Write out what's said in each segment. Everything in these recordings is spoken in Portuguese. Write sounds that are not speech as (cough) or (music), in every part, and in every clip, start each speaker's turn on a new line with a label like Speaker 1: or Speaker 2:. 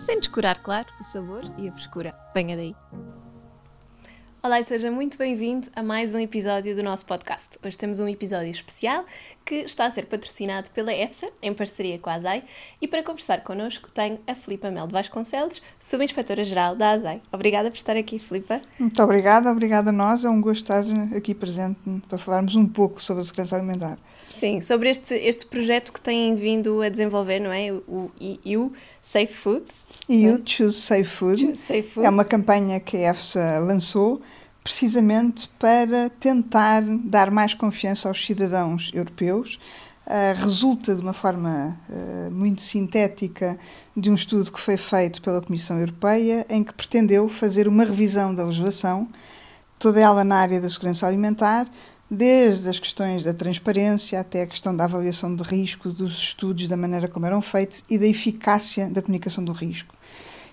Speaker 1: sem descurar, claro, o sabor e a frescura. Venha daí! Olá e seja muito bem-vindo a mais um episódio do nosso podcast. Hoje temos um episódio especial que está a ser patrocinado pela EFSA, em parceria com a ASAI, e para conversar connosco tenho a Filipa Mel de Vasconcelos, Subinspetora-Geral da ASAI. Obrigada por estar aqui, Filipa.
Speaker 2: Muito obrigada, obrigada a nós. É um gosto estar aqui presente para falarmos um pouco sobre a segurança alimentar.
Speaker 1: Sim, sobre este, este projeto que têm vindo a desenvolver, não é? O EU Safe Food.
Speaker 2: EU é? Choose Safe Food. Choose Safe Food. É uma campanha que a EFSA lançou precisamente para tentar dar mais confiança aos cidadãos europeus. Uh, resulta de uma forma uh, muito sintética de um estudo que foi feito pela Comissão Europeia, em que pretendeu fazer uma revisão da legislação, toda ela na área da segurança alimentar, desde as questões da transparência até a questão da avaliação de risco dos estudos, da maneira como eram feitos e da eficácia da comunicação do risco.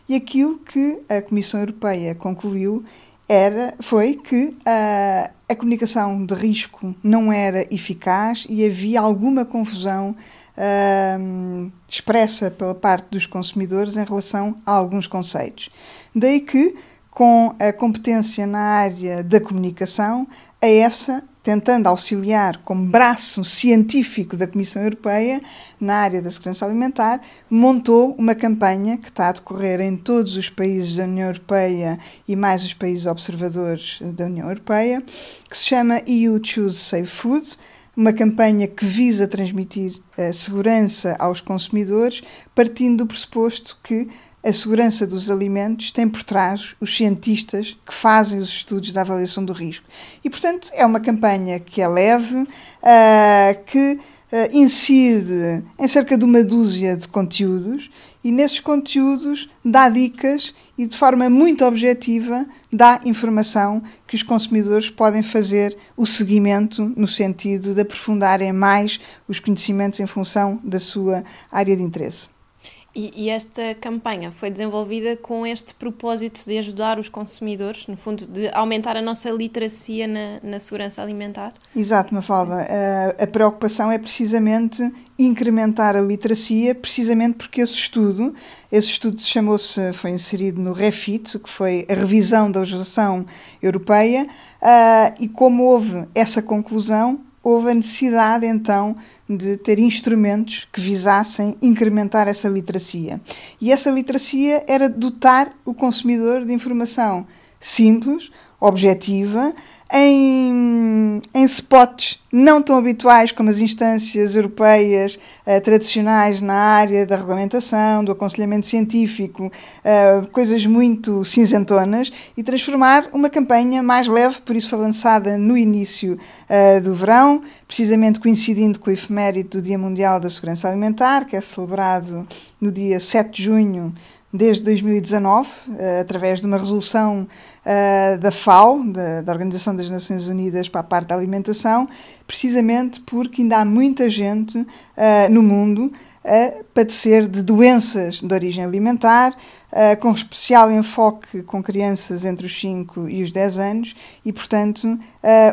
Speaker 2: E aquilo que a Comissão Europeia concluiu era, foi que a, a comunicação de risco não era eficaz e havia alguma confusão uh, expressa pela parte dos consumidores em relação a alguns conceitos. Daí que, com a competência na área da comunicação, a EFSA tentando auxiliar como braço científico da Comissão Europeia na área da segurança alimentar, montou uma campanha que está a decorrer em todos os países da União Europeia e mais os países observadores da União Europeia, que se chama EU Choose Safe Food, uma campanha que visa transmitir a segurança aos consumidores, partindo do pressuposto que a segurança dos alimentos tem por trás os cientistas que fazem os estudos da avaliação do risco. E, portanto, é uma campanha que é leve, uh, que uh, incide em cerca de uma dúzia de conteúdos e, nesses conteúdos, dá dicas e, de forma muito objetiva, dá informação que os consumidores podem fazer o seguimento no sentido de aprofundarem mais os conhecimentos em função da sua área de interesse.
Speaker 1: E, e, esta campanha foi desenvolvida com este propósito de ajudar os consumidores, no fundo, de aumentar a nossa literacia na, na segurança alimentar?
Speaker 2: Exato, Mafalda. A, a preocupação é precisamente incrementar a literacia, precisamente porque esse estudo, esse estudo chamou-se, foi inserido no REFIT, que foi a revisão da legislação europeia, uh, e como houve essa conclusão, houve a necessidade então de ter instrumentos que visassem incrementar essa literacia. E essa literacia era dotar o consumidor de informação simples, objetiva, em, em spots não tão habituais como as instâncias europeias uh, tradicionais na área da regulamentação, do aconselhamento científico, uh, coisas muito cinzentonas, e transformar uma campanha mais leve, por isso foi lançada no início uh, do verão, precisamente coincidindo com o efeméride do Dia Mundial da Segurança Alimentar, que é celebrado no dia 7 de junho desde 2019, através de uma resolução uh, da FAO, da, Organização das Nações Unidas para a parte da alimentação, precisamente porque ainda há muita gente uh, no mundo a padecer de doenças de origem alimentar, com especial enfoque com crianças entre os 5 e os 10 anos, e, portanto,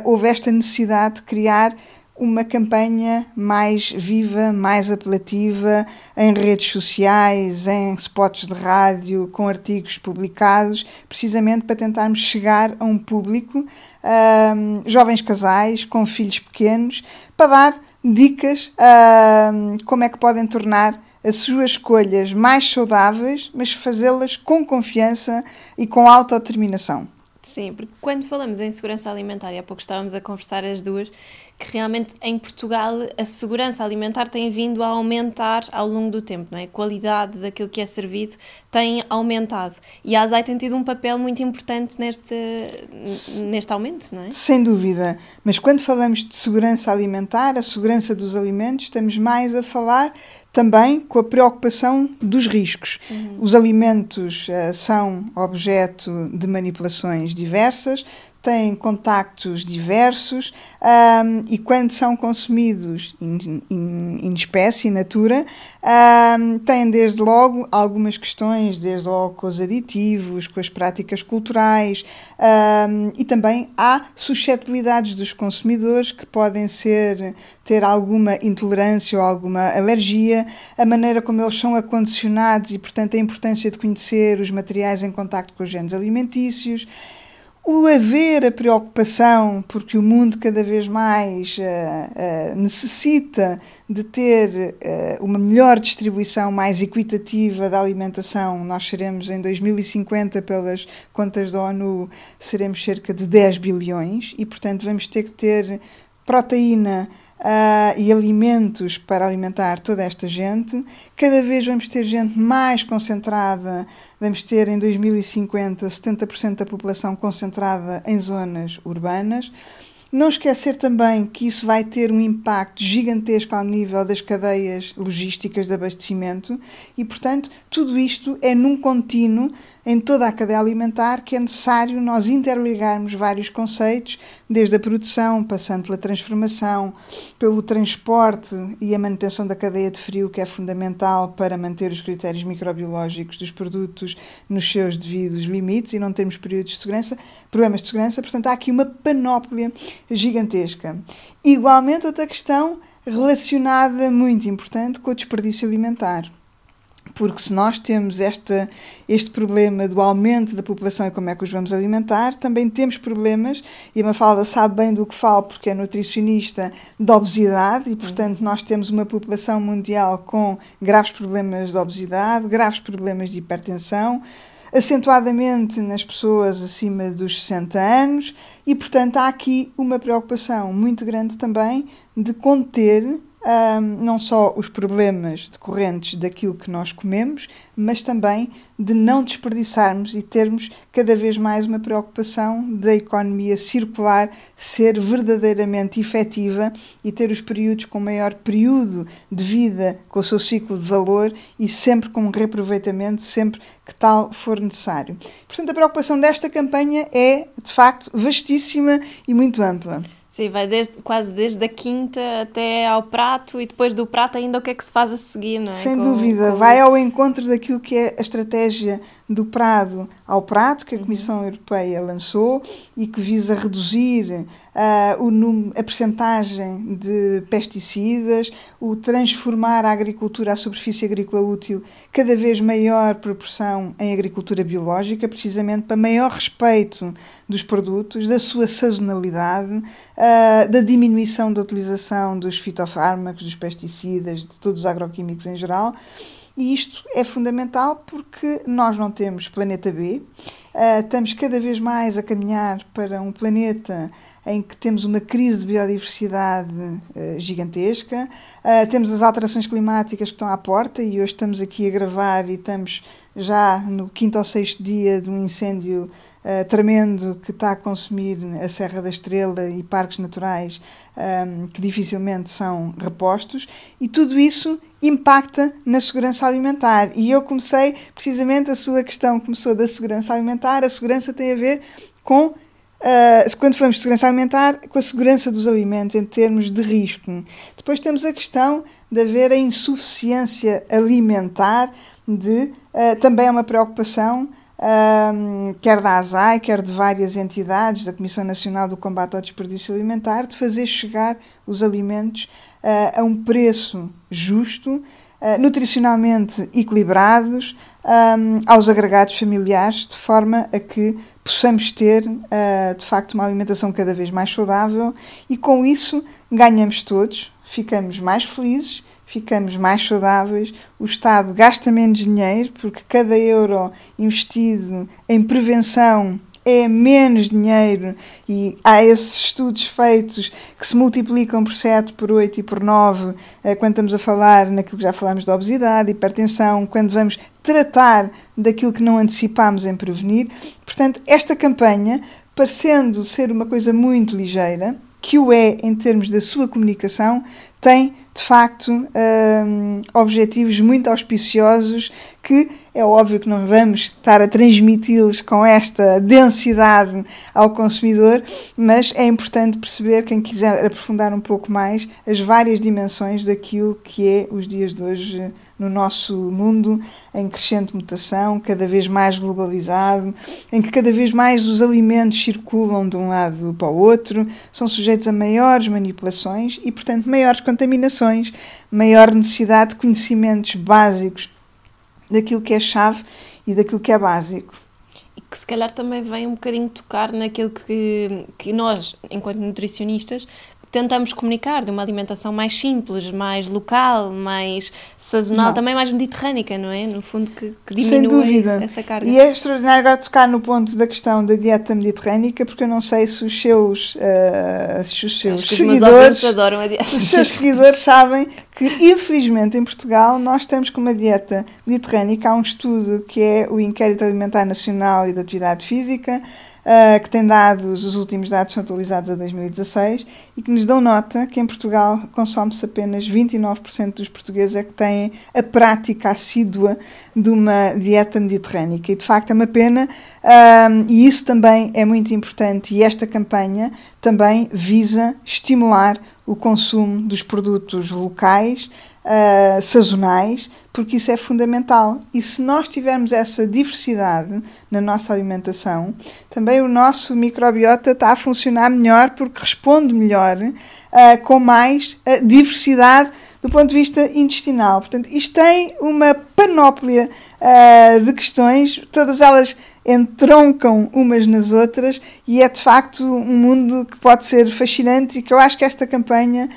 Speaker 2: houve esta necessidade de criar uma campanha mais viva, mais apelativa, em redes sociais, em spots de rádio, com artigos publicados, precisamente para tentarmos chegar a um público, um, jovens casais com filhos pequenos, para dar dicas um, como é que podem tornar as suas escolhas mais saudáveis, mas fazê-las com confiança e com autodeterminação.
Speaker 1: Sim, porque quando falamos em segurança alimentar, e há pouco estávamos a conversar as duas, que realmente em Portugal a segurança alimentar tem vindo a aumentar ao longo do tempo, não é? A qualidade daquilo que é servido tem aumentado. E a ASAI tem tido um papel muito importante neste, neste aumento, não é?
Speaker 2: Sem dúvida. Mas quando falamos de segurança alimentar, a segurança dos alimentos, estamos mais a falar também com a preocupação dos riscos. Uhum. Os alimentos uh, são objeto de manipulações diversas, têm contactos diversos um, e quando são consumidos em, espécie, in natura, um, têm desde logo algumas questões, desde logo com os aditivos, com as práticas culturais um, e também há suscetibilidades dos consumidores que podem ser ter alguma intolerância ou alguma alergia, a maneira como eles são acondicionados e, portanto, a importância de conhecer os materiais em contacto com os genes alimentícios o haver a preocupação, porque o mundo cada vez mais uh, uh, necessita de ter uh, uma melhor distribuição mais equitativa da alimentação, nós seremos em 2050, pelas contas da ONU, seremos cerca de 10 bilhões e, portanto, vamos ter que ter proteína uh, e alimentos para alimentar toda esta gente. Cada vez vamos ter gente mais concentrada, vamos ter em 2050 70% da população concentrada em zonas urbanas. Não esquecer também que isso vai ter um impacto gigantesco ao nível das cadeias logísticas de abastecimento e, portanto, tudo isto é num contínuo em toda a cadeia alimentar que é necessário nós interligarmos vários conceitos, desde a produção, passando pela transformação, pelo transporte e a manutenção da cadeia de frio, que é fundamental para manter os critérios microbiológicos dos produtos nos seus devidos limites e não termos períodos de segurança, problemas de segurança. Portanto, há aqui uma panóplia gigantesca. Igualmente, outra questão relacionada muito importante com o desperdício alimentar porque se nós temos esta, este problema do aumento da população e como é que os vamos alimentar, também temos problemas, e a Mafalda sabe bem do que falo porque é nutricionista, de obesidade, e portanto nós temos uma população mundial com graves problemas de obesidade, graves problemas de hipertensão, acentuadamente nas pessoas acima dos 60 anos, e portanto há aqui uma preocupação muito grande também de conter um, não só os problemas decorrentes daquilo que nós comemos, mas também de não desperdiçarmos e termos cada vez mais uma preocupação da economia circular ser verdadeiramente efetiva e ter os períodos com maior período de vida com o seu ciclo de valor e sempre com um reaproveitamento, sempre que tal for necessário. Portanto, a preocupação desta campanha é, de facto, vastíssima e muito ampla.
Speaker 1: Sim, vai desde, quase desde a quinta até ao prato e depois do prato ainda o que é que se faz a seguir, não é?
Speaker 2: Sem com, dúvida, com... vai ao encontro daquilo que é a estratégia do Prado ao prato que a Comissão uhum. Europeia lançou e que visa reduzir uh, o número, a percentagem de pesticidas, o transformar a agricultura, a superfície agrícola útil, cada vez maior proporção em agricultura biológica, precisamente para maior respeito dos produtos, da sua sazonalidade, uh, da diminuição da utilização dos fitofármacos, dos pesticidas, de todos os agroquímicos em geral. E isto é fundamental porque nós não temos planeta B, uh, estamos cada vez mais a caminhar para um planeta em que temos uma crise de biodiversidade uh, gigantesca, uh, temos as alterações climáticas que estão à porta e hoje estamos aqui a gravar e estamos já no quinto ou sexto dia de um incêndio uh, tremendo que está a consumir a Serra da Estrela e parques naturais um, ehm, que dificilmente são repostos, e tudo isso impacta na segurança alimentar. E eu comecei, precisamente, a sua questão começou da segurança alimentar. A segurança tem a ver com, uh, quando falamos de segurança alimentar, com a segurança dos alimentos em termos de risco. Depois temos a questão de haver a insuficiência alimentar, de uh, também é uma preocupação um, quer da ASAI, quer de várias entidades, da Comissão Nacional do Combate ao Desperdício Alimentar, de fazer chegar os alimentos uh, a um preço justo, uh, nutricionalmente equilibrados, um, aos agregados familiares, de forma a que possamos ter, uh, de facto, uma alimentação cada vez mais saudável e, com isso, ganhamos todos, ficamos mais felizes ficamos mais saudáveis, o Estado gasta menos dinheiro, porque cada euro investido em prevenção é menos dinheiro e há esses estudos feitos que se multiplicam por 7, por 8 e por 9 eh, quando estamos a falar naquilo que já falamos de obesidade, hipertensão, quando vamos tratar daquilo que não antecipámos em prevenir. Portanto, esta campanha, parecendo ser uma coisa muito ligeira, que o é em termos da sua comunicação, tem de facto, um, objetivos muito auspiciosos que é óbvio que não vamos estar a transmiti-los com esta densidade ao consumidor, mas é importante perceber, quem quiser aprofundar um pouco mais, as várias dimensões daquilo que é os dias de hoje no nosso mundo em crescente mutação, cada vez mais globalizado, em que cada vez mais os alimentos circulam de um lado para o outro, são sujeitos a maiores manipulações e, portanto, maiores contaminações, maior necessidade de conhecimentos básicos daquilo que é chave e daquilo que é básico.
Speaker 1: E que se calhar também vem um bocadinho tocar naquilo que, que nós, enquanto nutricionistas, tentamos comunicar de uma alimentação mais simples, mais local, mais sazonal, não. também mais mediterrânica, não é? No fundo, que, que diminui essa carga.
Speaker 2: E é extraordinário agora tocar no ponto da questão da dieta mediterrânica, porque eu não sei se os seus, uh, se os seus seguidores,
Speaker 1: dieta.
Speaker 2: os seus seguidores sabem que, infelizmente, em Portugal, nós estamos com uma dieta mediterrânica. Há um estudo que é o Inquérito Alimentar Nacional e da Atividade Física, uh, que tem dados, os últimos dados são atualizados a 2016, e que nos dão nota que em Portugal consome-se apenas 29% dos portugueses é que têm a prática assídua de uma dieta mediterrânica. E de facto é uma pena, uh, e isso também é muito importante, e esta campanha também visa estimular o consumo dos produtos locais, uh, sazonais, porque isso é fundamental. E se nós tivermos essa diversidade na nossa alimentação, também o nosso microbiota está a funcionar melhor porque responde melhor uh, com mais uh, diversidade do ponto de vista intestinal. Portanto, isto tem uma panóplia de questões, todas elas entroncam umas nas outras e é de facto um mundo que pode ser fascinante e que eu acho que esta campanha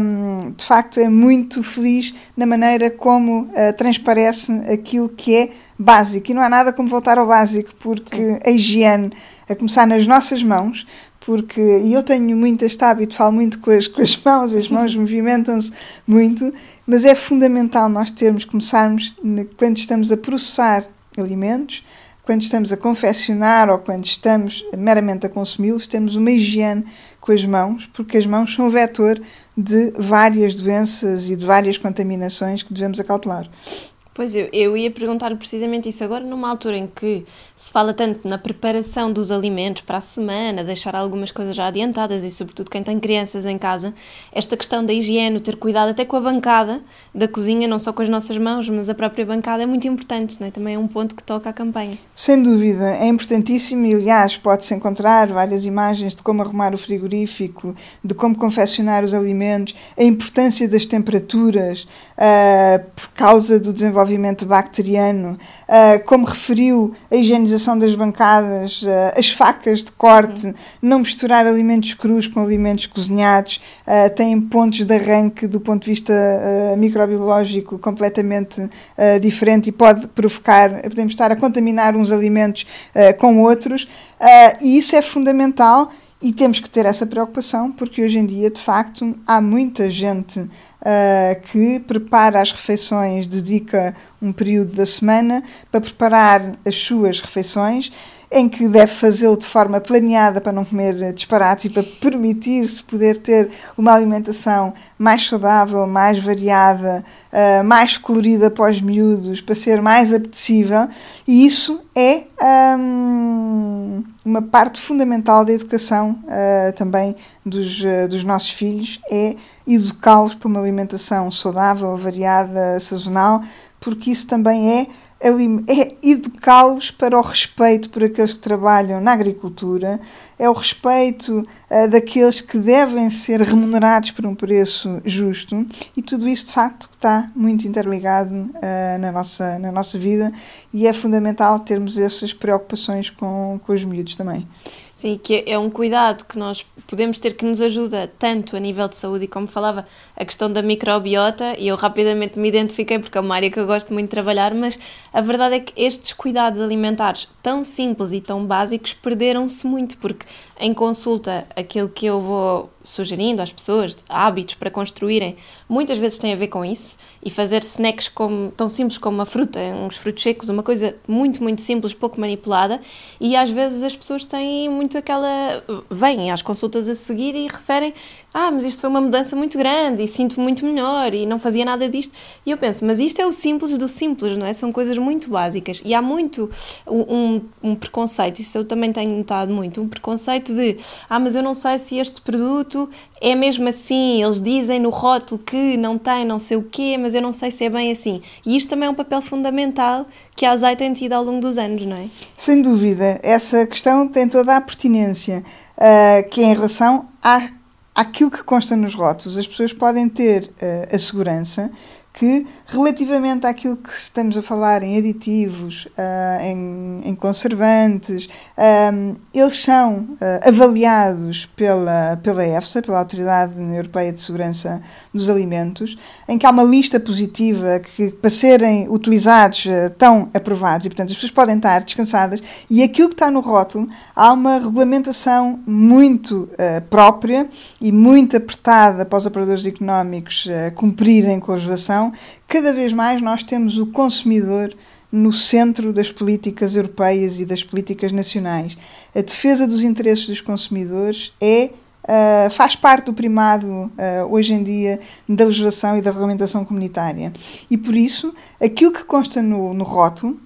Speaker 2: um, de facto é muito feliz na maneira como uh, transparece aquilo que é básico e não há nada como voltar ao básico porque Sim. a higiene a começar nas nossas mãos porque eu tenho muito este hábito, falo muito com as, com as mãos, as mãos (laughs) movimentam-se muito, mas é fundamental nós termos, começarmos, quando estamos a processar alimentos, quando estamos a confeccionar ou quando estamos meramente a consumi-los, temos uma higiene com as mãos, porque as mãos são vetor de várias doenças e de várias contaminações que devemos acautelar.
Speaker 1: Pois eu, eu ia perguntar precisamente isso agora, numa altura em que se fala tanto na preparação dos alimentos para a semana, deixar algumas coisas já adiantadas e, sobretudo, quem tem crianças em casa, esta questão da higiene, ter cuidado até com a bancada da cozinha, não só com as nossas mãos, mas a própria bancada é muito importante, não é? também é um ponto que toca à campanha.
Speaker 2: Sem dúvida, é importantíssimo e, aliás, pode-se encontrar várias imagens de como arrumar o frigorífico, de como confeccionar os alimentos, a importância das temperaturas uh, por causa do desenvolvimento desenvolvimento bacteriano, uh, como referiu a higienização das bancadas, uh, as facas de corte, não misturar alimentos crus com alimentos cozinhados, uh, têm pontos de arranque do ponto de vista microbiológico completamente diferente e pode provocar, podemos estar a contaminar uns alimentos com outros, e isso é fundamental. E temos que ter essa preocupação, porque hoje em dia, de facto, há muita gente uh, que prepara as refeições, dedica um período da semana para preparar as suas refeições em que deve fazê-lo de forma planeada para não comer disparates e para permitir-se poder ter uma alimentação mais saudável, mais variada, uh, mais colorida para os miúdos, para ser mais apetecível. E isso é um, uma parte fundamental da educação uh, também dos, uh, dos nossos filhos, é educá-los para uma alimentação saudável, variada, sazonal, porque isso também é é educá-los para o respeito por aqueles que trabalham na agricultura, é o respeito uh, daqueles que devem ser remunerados por um preço justo e tudo isso de facto está muito interligado uh, na, nossa, na nossa vida e é fundamental termos essas preocupações com, com os miúdos também.
Speaker 1: Sim, que é um cuidado que nós podemos ter que nos ajuda tanto a nível de saúde e como falava a questão da microbiota e eu rapidamente me identifiquei porque é uma área que eu gosto muito de trabalhar, mas a verdade é que estes cuidados alimentares tão simples e tão básicos perderam-se muito porque em consulta aquilo que eu vou sugerindo às pessoas, hábitos para construírem, muitas vezes tem a ver com isso e fazer snacks como, tão simples como uma fruta, uns frutos secos, uma coisa muito, muito simples, pouco manipulada e às vezes as pessoas têm muito aquela... vêm às consultas a seguir e referem ah, mas isto foi uma mudança muito grande e sinto muito melhor e não fazia nada disto. E eu penso, mas isto é o simples do simples, não é? São coisas muito básicas. E há muito um, um preconceito, isso eu também tenho notado muito, um preconceito de, ah, mas eu não sei se este produto é mesmo assim, eles dizem no rótulo que não tem não sei o quê, mas eu não sei se é bem assim. E isto também é um papel fundamental que a ASAI tem tido ao longo dos anos, não é?
Speaker 2: Sem dúvida, essa questão tem toda a pertinência, uh, que é em relação à aquilo que consta nos rótulos, as pessoas podem ter uh, a segurança que, relativamente àquilo que estamos a falar em aditivos, uh, em, em, conservantes, um, eles são uh, avaliados pela, pela EFSA, pela Autoridade Europeia de Segurança dos Alimentos, em que há uma lista positiva que, para serem utilizados, uh, estão aprovados e, portanto, as pessoas podem estar descansadas. E aquilo que está no rótulo, há uma regulamentação muito própria e muito apertada para os operadores económicos cumprirem com a legislação cada vez mais nós temos o consumidor no centro das políticas europeias e das políticas nacionais. A defesa dos interesses dos consumidores é Uh, faz parte do primado uh, hoje em dia da legislação e da regulamentação comunitária. E por isso, aquilo que consta no, no rótulo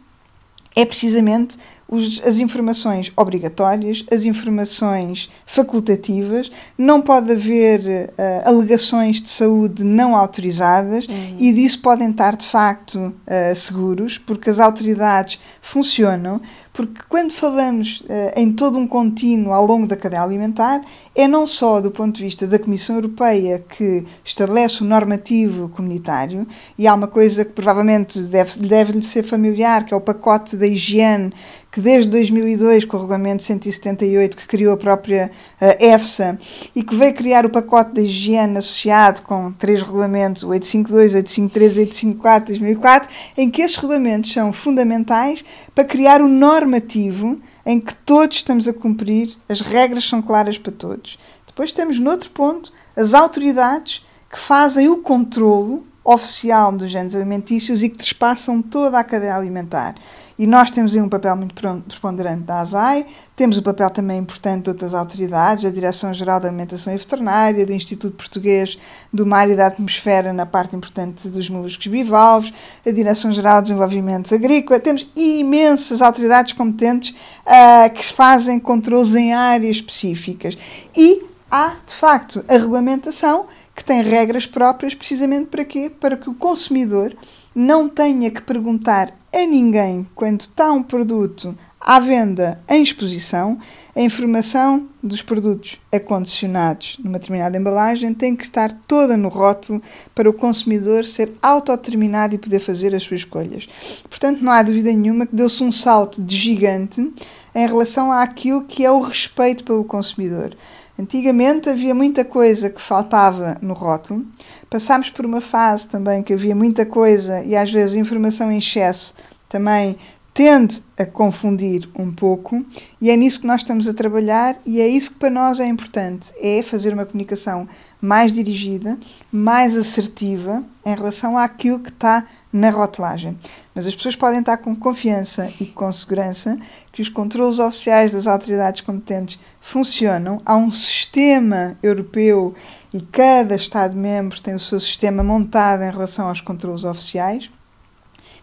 Speaker 2: é precisamente os, as informações obrigatórias, as informações facultativas, não pode haver uh, alegações de saúde não autorizadas uhum. e disso podem estar de facto uh, seguros, porque as autoridades funcionam, porque quando falamos uh, em todo um contínuo ao longo da cadeia alimentar, é não só do ponto de vista da Comissão Europeia que estabelece o normativo comunitário, e há uma coisa que provavelmente deve, deve ser familiar, que é o pacote da higiene que desde 2002, com o regulamento 178, que criou a própria uh, EFSA e que veio criar o pacote de higiene associado com três regulamentos, o 852, 853 e 854 2004, em que esses regulamentos são fundamentais para criar o normativo em que todos estamos a cumprir, as regras são claras para todos. Depois temos, noutro ponto, as autoridades que fazem o controlo oficial dos géneros alimentícios e que trespassam toda a cadeia alimentar. E nós temos aí um papel muito preponderante da ASAI, temos o um papel também importante de outras autoridades, a Direção-Geral da Alimentação e Veterinária, do Instituto Português do Mar e da Atmosfera, na parte importante dos moluscos bivalves, a Direção-Geral de Desenvolvimento Agrícola. Temos imensas autoridades competentes uh, que fazem controles em áreas específicas. E há, de facto, a regulamentação que tem regras próprias precisamente para quê? Para que o consumidor não tenha que perguntar a ninguém quando está um produto à venda em exposição, a informação dos produtos acondicionados numa determinada embalagem tem que estar toda no rótulo para o consumidor ser autodeterminado e poder fazer as suas escolhas. Portanto, não há dúvida nenhuma que deu-se um salto de gigante em relação àquilo que é o respeito pelo consumidor. Antigamente havia muita coisa que faltava no rótulo. Passámos por uma fase também que havia muita coisa e às vezes informação em excesso também tende a confundir um pouco e é nisso que nós estamos a trabalhar e é isso que para nós é importante, é fazer uma comunicação mais dirigida, mais assertiva em relação àquilo que está na rotulagem. Mas as pessoas podem estar com confiança e com segurança que os controlos oficiais das autoridades competentes funcionam. Há um sistema europeu e cada Estado-membro tem o seu sistema montado em relação aos controlos oficiais.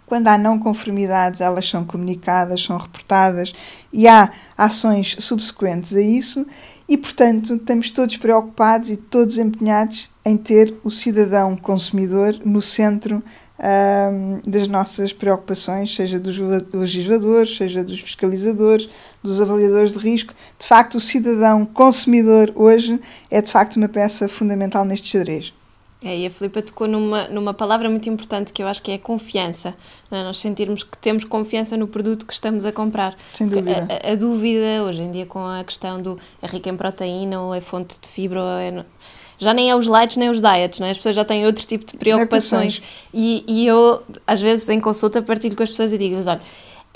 Speaker 2: Quando há não conformidades, elas são comunicadas, são reportadas e há ações subsequentes a isso, e portanto estamos todos preocupados e todos empenhados em ter o cidadão consumidor no centro das nossas preocupações, seja dos legisladores, seja dos fiscalizadores, dos avaliadores de risco. De facto, o cidadão consumidor hoje é de facto uma peça fundamental neste xadrez.
Speaker 1: É, e a Filipa tocou numa, numa palavra muito importante que eu acho que é confiança. É? Nós sentirmos que temos confiança no produto que estamos a comprar.
Speaker 2: Sem dúvida.
Speaker 1: A, a, a dúvida, hoje em dia, com a questão do é rico em proteína ou é fonte de fibra, é, já nem é os lights nem os diets, não é? as pessoas já têm outro tipo de preocupações. E, e eu, às vezes, em consulta, partilho com as pessoas e digo-lhes: olha,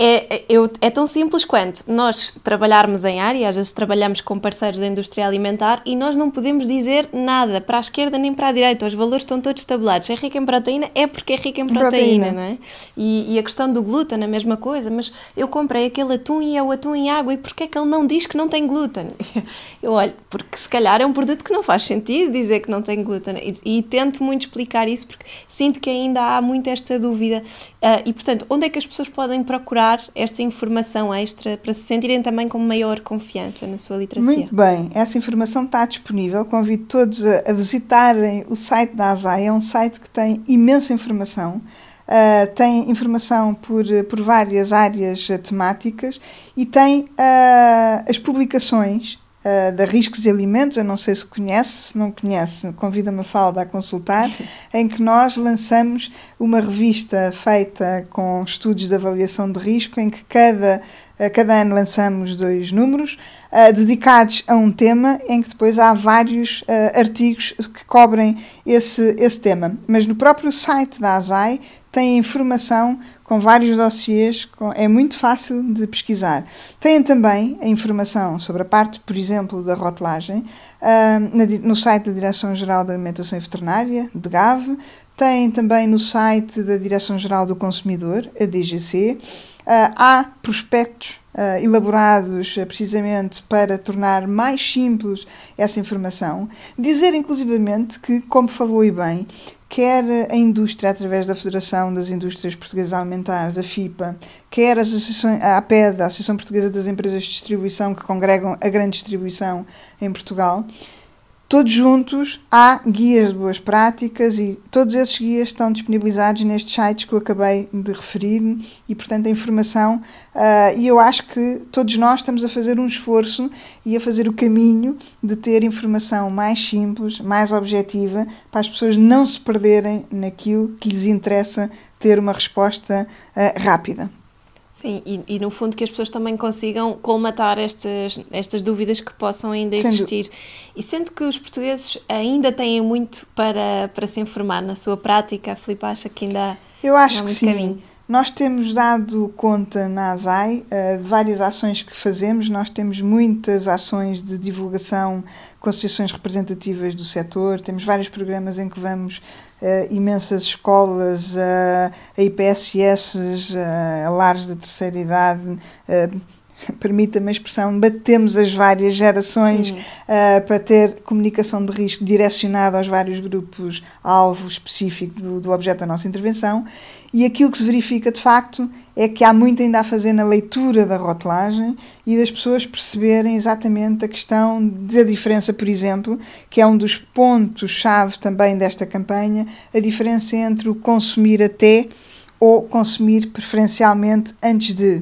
Speaker 1: É, eu, é tão simples quanto nós trabalharmos em área, às vezes trabalhamos com parceiros da indústria alimentar e nós não podemos dizer nada para a esquerda nem para a direita. Os valores estão todos tabulados. É rica em proteína, é porque é rica em proteína, proteína. não é? E, e, a questão do glúten, a mesma coisa. Mas eu comprei aquele atum e é o atum em água e porquê é que ele não diz que não tem glúten? (laughs) Eu olho, porque se calhar é um produto que não faz sentido dizer que não tem glúten. E, e tento muito explicar isso porque sinto que ainda há muito esta dúvida. Uh, e portanto, onde é que as pessoas podem procurar dar esta informação extra para se sentirem também com maior confiança na sua literacia.
Speaker 2: Muito bem, essa informação está disponível. Convido todos a, visitarem o site da ASAI. É um site que tem imensa informação. Uh, tem informação por, por várias áreas temáticas e tem uh, as publicações uh, da Riscos e Alimentos, eu não sei se conhece, se não conhece, convida-me a Falda a consultar, (laughs) em que nós lançamos uma revista feita com estudos de avaliação de risco, em que cada, uh, cada ano lançamos dois números uh, dedicados a um tema, em que depois há vários artigos que cobrem esse, esse tema. Mas no próprio site da ASAI tem informação com vários dossiês, com, é muito fácil de pesquisar. Têm também a informação sobre a parte, por exemplo, da rotulagem, uh, na, no site da Direção-Geral da Alimentação e Veterinária, de GAV, têm também no site da Direção-Geral do Consumidor, a DGC. Uh, há prospectos uh, elaborados uh, precisamente para tornar mais simples essa informação. Dizer, inclusivamente, que, como falou e bem, quer a indústria, através da Federação das Indústrias Portuguesas Alimentares, a FIPA, quer as associações, a APED, a Associação Portuguesa das Empresas de Distribuição, que congregam a grande distribuição em Portugal, Todos juntos há guias de boas práticas e todos esses guias estão disponibilizados nestes sites que eu acabei de referir e, portanto, a informação. Uh, e eu acho que todos nós estamos a fazer um esforço e a fazer o caminho de ter informação mais simples, mais objetiva, para as pessoas não se perderem naquilo que lhes interessa ter uma resposta uh, rápida.
Speaker 1: Sim, e, e, no fundo que as pessoas também consigam colmatar estas, estas dúvidas que possam ainda existir. Sendo... E sendo que os portugueses ainda têm muito para, para se informar na sua prática, a Filipe acha que ainda
Speaker 2: Eu acho há que sim. Caminho. Nós temos dado conta na ASAI uh, de várias ações que fazemos. Nós temos muitas ações de divulgação com associações representativas do setor, temos vários programas em que vamos uh, imensas escolas, uh, a IPSS, uh, a lares da terceira idade, uh, (laughs) permita-me a expressão, batemos as várias gerações uh, para ter comunicação de risco direcionada aos vários grupos alvo específico do, do objeto da nossa intervenção e aquilo que se verifica de facto é que há muito ainda a fazer na leitura da rotulagem e das pessoas perceberem exatamente a questão da diferença, por exemplo, que é um dos pontos-chave também desta campanha, a diferença entre o consumir até ou consumir preferencialmente antes de.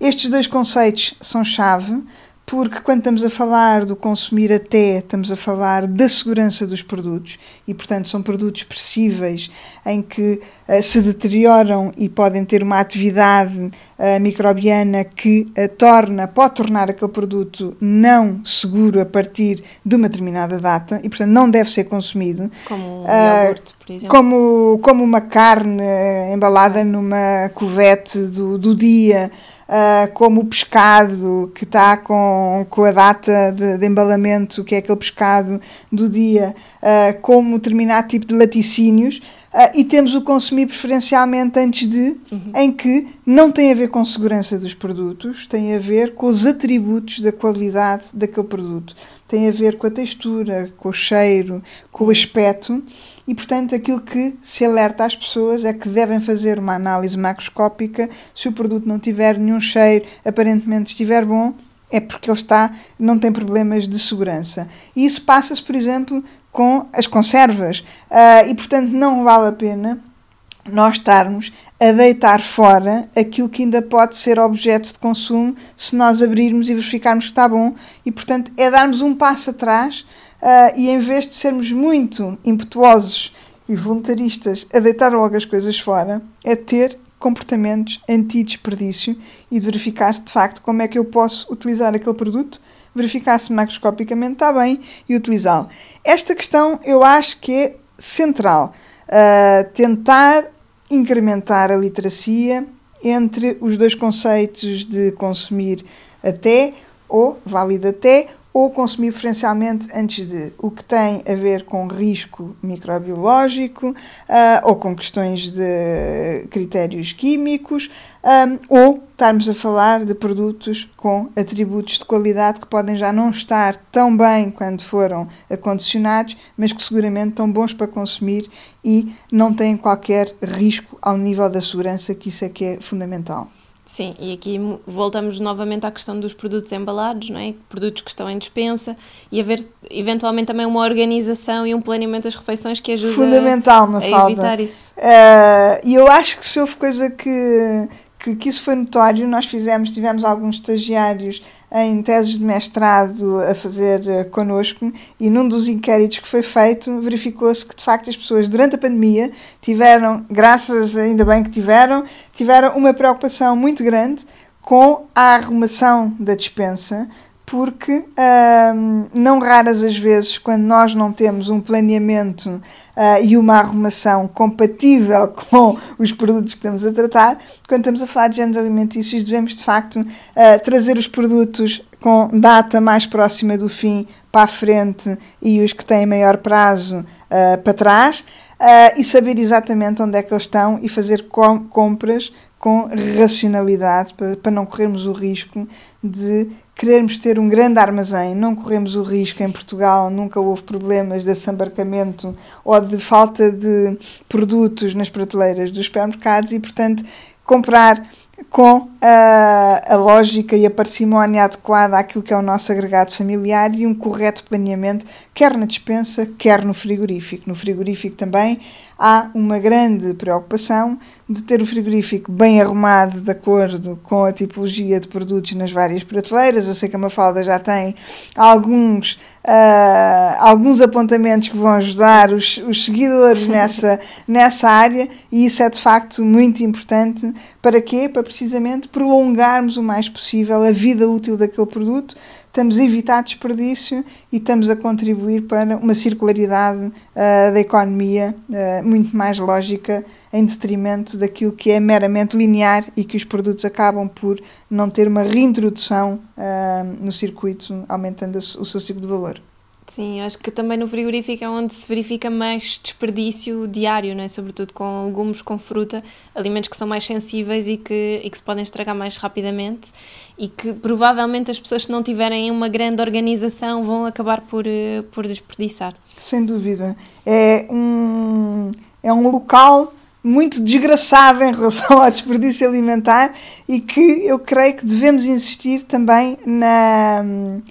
Speaker 2: Estes dois conceitos são chave porque quando estamos a falar do consumir até, estamos a falar da segurança dos produtos. E, portanto, são produtos perecíveis em que uh, se deterioram e podem ter uma atividade uh, microbiana que uh, torna, pode tornar aquele produto não seguro a partir de uma determinada data e, portanto, não deve ser consumido.
Speaker 1: Como um iogurte, por exemplo.
Speaker 2: Como, como uma carne embalada numa cuvete do, do dia uh, como o pescado que está com, com a data de, de, embalamento, que é aquele pescado do dia, uh, como determinado tipo de laticínios, uh, e temos o consumir preferencialmente antes de, uhum. em que não tem a ver com segurança dos produtos, tem a ver com os atributos da qualidade daquele produto, tem a ver com a textura, com o cheiro, com o aspecto e, portanto, aquilo que se alerta às pessoas é que devem fazer uma análise macroscópica. Se o produto não tiver nenhum cheiro, aparentemente estiver bom, é porque ele está, não tem problemas de segurança. E isso passa-se, por exemplo, com as conservas. Uh, e, portanto, não vale a pena nós estarmos a deitar fora aquilo que ainda pode ser objeto de consumo se nós abrirmos e verificarmos que está bom. E, portanto, é darmos um passo atrás Uh, e em vez de sermos muito impetuosos e voluntaristas a deitar logo as coisas fora, é ter comportamentos anti-desperdício e verificar de facto como é que eu posso utilizar aquele produto, verificar se macroscopicamente está bem e utilizá-lo. Esta questão eu acho que é central. Uh, tentar incrementar a literacia entre os dois conceitos de consumir até ou válido até ou consumir preferencialmente antes de, o que tem a ver com risco microbiológico uh, ou com questões de critérios químicos um, ou estarmos a falar de produtos com atributos de qualidade que podem já não estar tão bem quando foram acondicionados, mas que seguramente estão bons para consumir e não têm qualquer risco ao nível da segurança, que isso é que é fundamental.
Speaker 1: Sim, e aqui voltamos novamente à questão dos produtos embalados, não é? Produtos que estão em dispensa e haver eventualmente também uma organização e um planeamento das refeições que ajuda
Speaker 2: Fundamental, a, a evitar isso. Uh, e eu acho que se houve coisa que, que, que isso foi notório, nós fizemos, tivemos alguns estagiários em teses de mestrado a fazer uh, connosco e num dos inquéritos que foi feito verificou-se que de facto as pessoas durante a pandemia tiveram, graças ainda bem que tiveram, tiveram uma preocupação muito grande com a arrumação da dispensa, porque não raras as vezes, quando nós não temos um planeamento uh, e uma arrumação compatível (laughs) com os produtos que estamos a tratar, quando estamos a falar de géneros alimentícios, devemos de facto uh, trazer os produtos com data mais próxima do fim para a frente e os que têm maior prazo uh, para trás. e saber exatamente onde é que eles estão e fazer com compras com racionalidade para, para não corrermos o risco de querermos ter um grande armazém, não corremos o risco em Portugal, nunca houve problemas de assambarcamento ou de falta de produtos nas prateleiras dos supermercados e, portanto, comprar com a, a, lógica e a parcimónia adequada àquilo que é o nosso agregado familiar e um correto planeamento, quer na dispensa, quer no frigorífico. No frigorífico também há uma grande preocupação de ter o frigorífico bem arrumado de acordo com a tipologia de produtos nas várias prateleiras. Eu sei que a Mafalda já tem alguns uh, alguns apontamentos que vão ajudar os, os seguidores (laughs) nessa, nessa área e isso é de facto muito importante. Para quê? Para precisamente prolongarmos o mais possível a vida útil daquele produto estamos a evitar desperdício e estamos a contribuir para uma circularidade uh, da economia uh, muito mais lógica em detrimento daquilo que é meramente linear e que os produtos acabam por não ter uma reintrodução uh, no circuito, aumentando o seu ciclo de valor.
Speaker 1: Sim, acho que também no frigorífico é onde se verifica mais desperdício diário, né? sobretudo com legumes, com fruta, alimentos que são mais sensíveis e que, e que se podem estragar mais rapidamente e que provavelmente as pessoas que não tiverem uma grande organização vão acabar por, eh, por desperdiçar.
Speaker 2: Sem dúvida. É um, é um local muito desgraçada em relação ao desperdício alimentar e que eu creio que devemos insistir também na,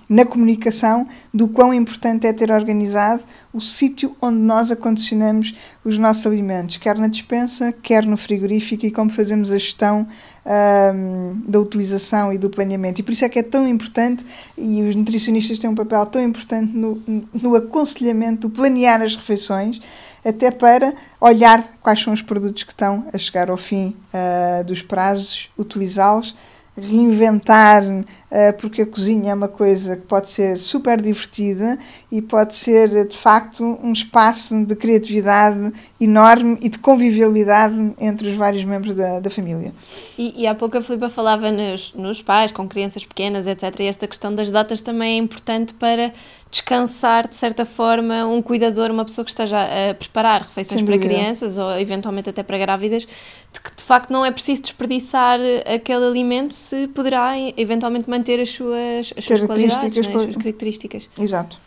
Speaker 2: na comunicação do quão importante é ter organizado o sítio onde nós acondicionamos os nossos alimentos, quer na dispensa, quer no frigorífico e como fazemos a gestão da utilização e do planeamento. E por isso é que é tão importante, e os nutricionistas têm um papel tão importante no, no aconselhamento, do planear as refeições, até para olhar quais são os produtos que estão a chegar ao fim uh, dos prazos, utilizá-los, reinventar eh, porque a cozinha é uma coisa que pode ser super divertida e pode ser, de facto, um espaço de criatividade enorme e de convivialidade entre os vários membros da, da família.
Speaker 1: E, e há pouco a Filipa falava nos, nos pais, com crianças pequenas, etc. E esta questão das datas também é importante para descansar, de certa forma, um cuidador, uma pessoa que esteja a preparar refeições para crianças ou eventualmente até para grávidas, de que de facto não é preciso desperdiçar aquele alimento se poderá eventualmente manter as suas, as suas qualidades, é? as suas características.
Speaker 2: Exato.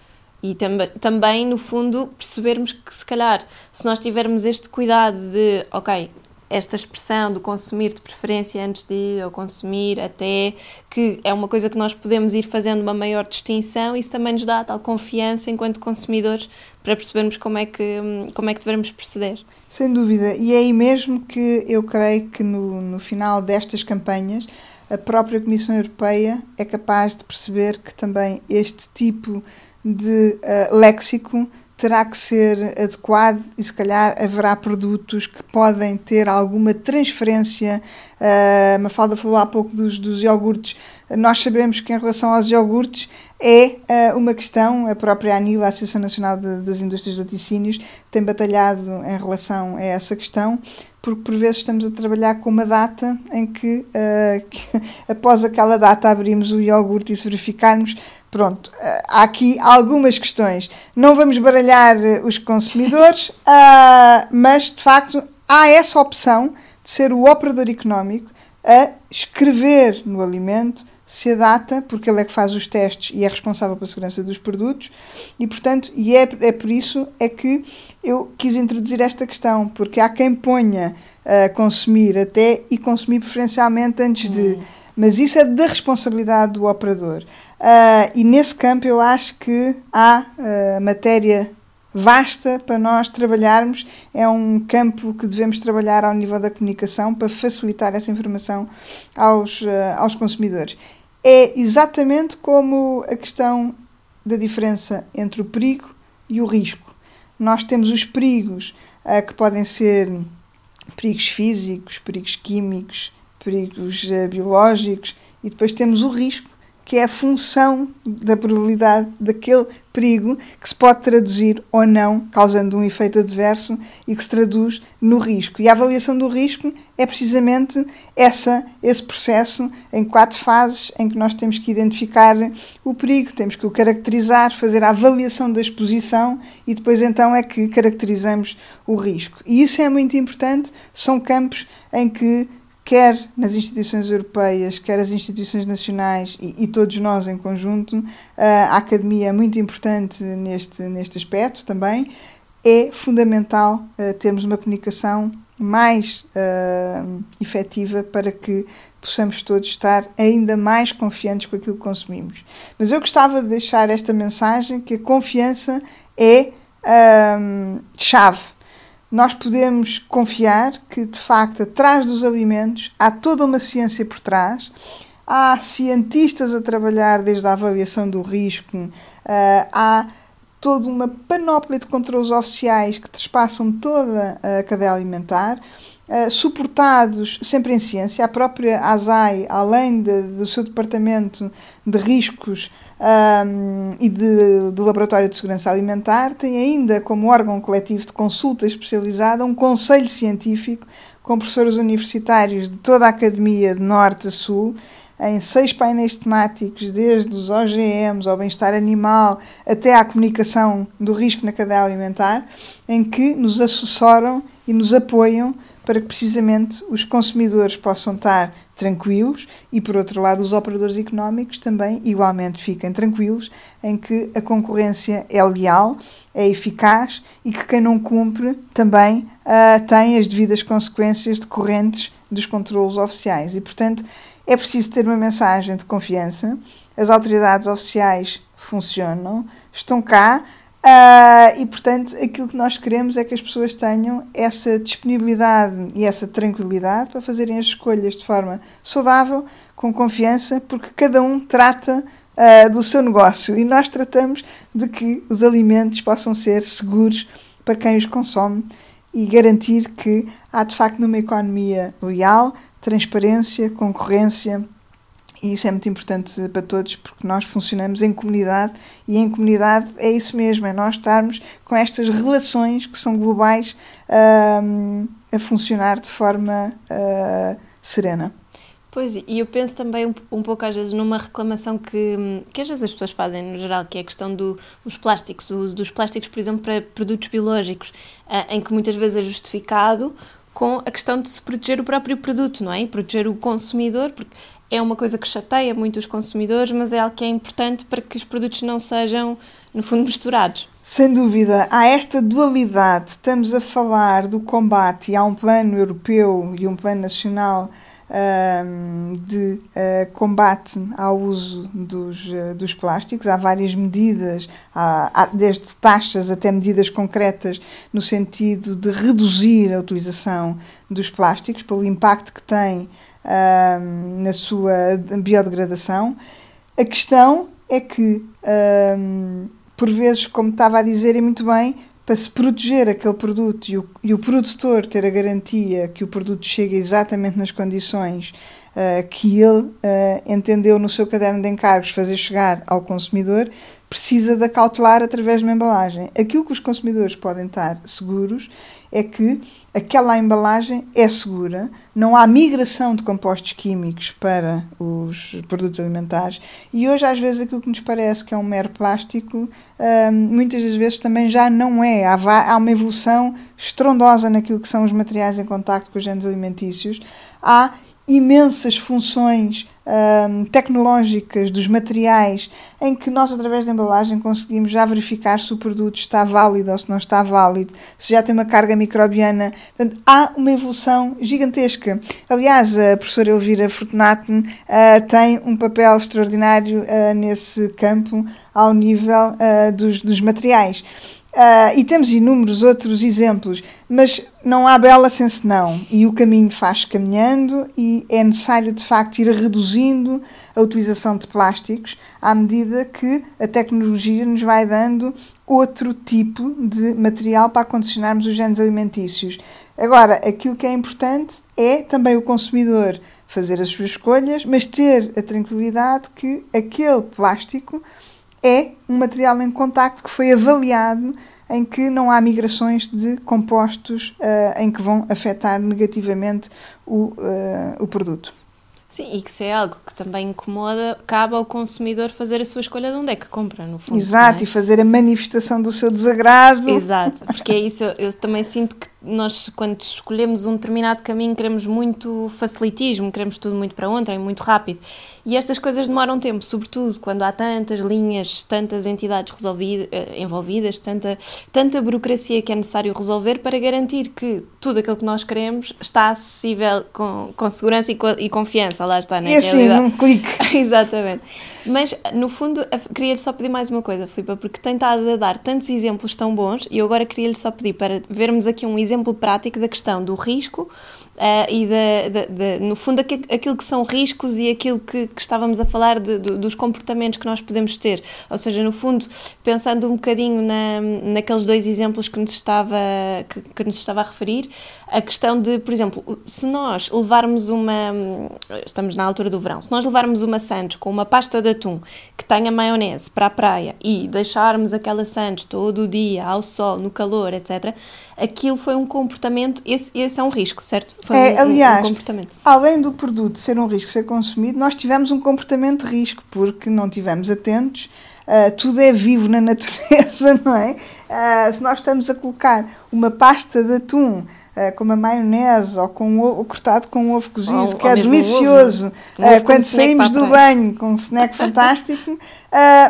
Speaker 1: E tam também, no fundo, percebermos que, se calhar, se nós tivermos este cuidado de, ok, esta expressão do consumir de preferência antes de ou consumir até, que é uma coisa que nós podemos ir fazendo uma maior distinção, isso também nos dá tal confiança enquanto consumidores para percebermos como é que, como é que devemos proceder.
Speaker 2: Sem dúvida, e é aí mesmo que eu creio que no, no final destas campanhas a própria Comissão Europeia é capaz de perceber que também este tipo de uh, léxico terá que ser adequado e se calhar haverá produtos que podem ter alguma transferência. Uh, Mafalda falou há pouco dos, dos iogurtes Nós sabemos que em relação aos iogurtes é uh, uma questão, a própria ANIL, a Associação Nacional de, das Indústrias de Laticínios, tem batalhado em relação a essa questão, porque por vezes estamos a trabalhar com uma data em que, uh, (laughs) que após aquela data abrimos o iogurte e se verificarmos, pronto, uh, há aqui algumas questões. Não vamos baralhar os consumidores, (laughs) mas de facto há essa opção de ser o operador económico a escrever no alimento se a data, porque ele é que faz os testes e é responsável pela segurança dos produtos, e portanto, e é, é por isso é que eu quis introduzir esta questão, porque há quem ponha a consumir até e consumir preferencialmente antes de. Mas isso é da responsabilidade do operador. Uh, e nesse campo eu acho que há uh, matéria vasta para nós trabalharmos. É um campo que devemos trabalhar ao nível da comunicação para facilitar essa informação aos, uh, aos consumidores. É exatamente como a questão da diferença entre o perigo e o risco. Nós temos os perigos uh, que podem ser perigos físicos, perigos químicos, perigos uh, biológicos e depois temos o risco que é a função da probabilidade daquele perigo que se pode traduzir ou não, causando um efeito adverso e que se traduz no risco. E a avaliação do risco é precisamente essa, esse processo em quatro fases em que nós temos que identificar o perigo, temos que o caracterizar, fazer a avaliação da exposição e depois então é que caracterizamos o risco. E isso é muito importante, são campos em que quer nas instituições europeias, quer as instituições nacionais e, e todos nós em conjunto, a academia é muito importante neste, neste aspecto também. É fundamental uh, termos uma comunicação mais uh, efetiva para que possamos todos estar ainda mais confiantes com aquilo que consumimos. Mas eu gostava de deixar esta mensagem que a confiança é uh, chave nós podemos confiar que, de facto, atrás dos alimentos há toda uma ciência por trás. Há cientistas a trabalhar desde a avaliação do risco, uh, há toda uma panóplia de controles oficiais que transpassam toda a cadeia alimentar, uh, suportados sempre em ciência. A própria ASAI, além de, do seu departamento de riscos, um, e de, do Laboratório de Segurança Alimentar, tem ainda como órgão coletivo de consulta especializada um conselho científico com professores universitários de toda a academia de norte a sul, em seis painéis temáticos, desde os OGMs ao bem-estar animal até à comunicação do risco na cadeia alimentar, em que nos assessoram e nos apoiam para que precisamente os consumidores possam estar tranquilos e, por outro lado, os operadores económicos também igualmente fiquem tranquilos em que a concorrência é leal, é eficaz e que quem não cumpre também uh, tem as devidas consequências decorrentes dos controlos oficiais. E, portanto, é preciso ter uma mensagem de confiança. As autoridades oficiais funcionam, estão cá Uh, e, portanto, aquilo que nós queremos é que as pessoas tenham essa disponibilidade e essa tranquilidade para fazerem as escolhas de forma saudável, com confiança, porque cada um trata uh, do seu negócio. E nós tratamos de que os alimentos possam ser seguros para quem os consome e garantir que há, de facto, numa economia leal, transparência, concorrência e isso é muito importante para todos porque nós funcionamos em comunidade e em comunidade é isso mesmo, é nós estarmos com estas relações que são globais a funcionar de forma uh, serena.
Speaker 1: Pois, e eu penso também um, um, pouco às vezes numa reclamação que, que às vezes as pessoas fazem no geral, que é a questão do, dos plásticos, o uso dos plásticos, por exemplo, para produtos biológicos, uh, em que muitas vezes é justificado com a questão de se proteger o próprio produto, não é? E proteger o consumidor, porque é uma coisa que chateia muito os consumidores, mas é algo que é importante para que os produtos não sejam, no fundo, misturados.
Speaker 2: Sem dúvida, há esta dualidade. Estamos a falar do combate, há um plano europeu e um plano nacional um, de uh, combate ao uso dos, uh, dos plásticos. Há várias medidas, há, há, desde taxas até medidas concretas, no sentido de reduzir a utilização dos plásticos, pelo impacto que tem na sua biodegradação. A questão é que, por vezes, como estava a dizer e muito bem, para se proteger aquele produto e o, e o produtor ter a garantia que o produto chega exatamente nas condições uh, que ele uh, entendeu no seu caderno de encargos fazer chegar ao consumidor, precisa de acautelar através de uma embalagem. Aquilo que os consumidores podem estar seguros é que aquela embalagem é segura, não há migração de compostos químicos para os produtos alimentares e hoje às vezes aquilo que nos parece que é um mero plástico, hum, muitas das vezes também já não é. Há, uma evolução estrondosa naquilo que são os materiais em contacto com os genes alimentícios. Há imensas funções um, tecnológicas dos materiais em que nós, através da embalagem, conseguimos já verificar se o produto está válido ou se não está válido, se já tem uma carga microbiana. Portanto, há uma evolução gigantesca. Aliás, a professora Elvira Fortunato uh, tem um papel extraordinário uh, nesse campo ao nível uh, dos, dos materiais. Uh, e temos inúmeros outros exemplos, mas não há bela sem senão. E o caminho faz caminhando e é necessário, de facto, ir reduzindo a utilização de plásticos à medida que a tecnologia nos vai dando outro tipo de material para condicionarmos os genes alimentícios. Agora, aquilo que é importante é também o consumidor fazer as suas escolhas, mas ter a tranquilidade que aquele plástico é um material em contacto que foi avaliado em que não há migrações de compostos uh, em que vão afetar negativamente o, uh, o produto.
Speaker 1: Sim, e que se é algo que também incomoda, cabe ao consumidor fazer a sua escolha de onde é que compra, no fundo.
Speaker 2: Exato,
Speaker 1: é?
Speaker 2: e fazer a manifestação do seu desagrado.
Speaker 1: Exato, porque é isso, eu, eu também sinto que nós, quando escolhemos um determinado caminho, queremos muito facilitismo, queremos tudo muito para ontem, muito rápido. E estas coisas demoram tempo, sobretudo quando há tantas linhas, tantas entidades eh, envolvidas, tanta, tanta burocracia que é necessário resolver para garantir que tudo aquilo que nós queremos está acessível com, com segurança e, e confiança. Lá está,
Speaker 2: né? E assim, num clique. (laughs)
Speaker 1: Exatamente. Mas, no fundo, queria-lhe só pedir mais uma coisa, Filipe, porque tem estado a dar tantos exemplos tão bons e eu agora queria-lhe só pedir para vermos aqui um exemplo prático da questão do risco uh, e, de, de, de, no fundo, aquilo que são riscos e aquilo que, que estávamos a falar dos comportamentos que nós podemos ter. Ou seja, no fundo, pensando um bocadinho na, naqueles dois exemplos que nos, estava, que, que nos estava a referir, a questão de, por exemplo, se nós levarmos uma. Estamos na altura do verão, se nós levarmos uma Santos com uma pasta de atum que tenha maionese para a praia e deixarmos aquela Santos todo o dia ao sol, no calor, etc., aquilo foi um comportamento. Esse, esse é um risco, certo? Foi
Speaker 2: é,
Speaker 1: um,
Speaker 2: aliás, um além do produto ser um risco ser consumido, nós tivemos um comportamento de risco porque não tivemos atentos. Uh, tudo é vivo na (laughs) natureza, não é? Uh, se nós estamos a colocar uma pasta de atum uh, com uma maionese ou com um ovo, cortado com um ovo cozido, ou, que é delicioso, um uh, quando saímos do banho com um snack (laughs) fantástico, uh,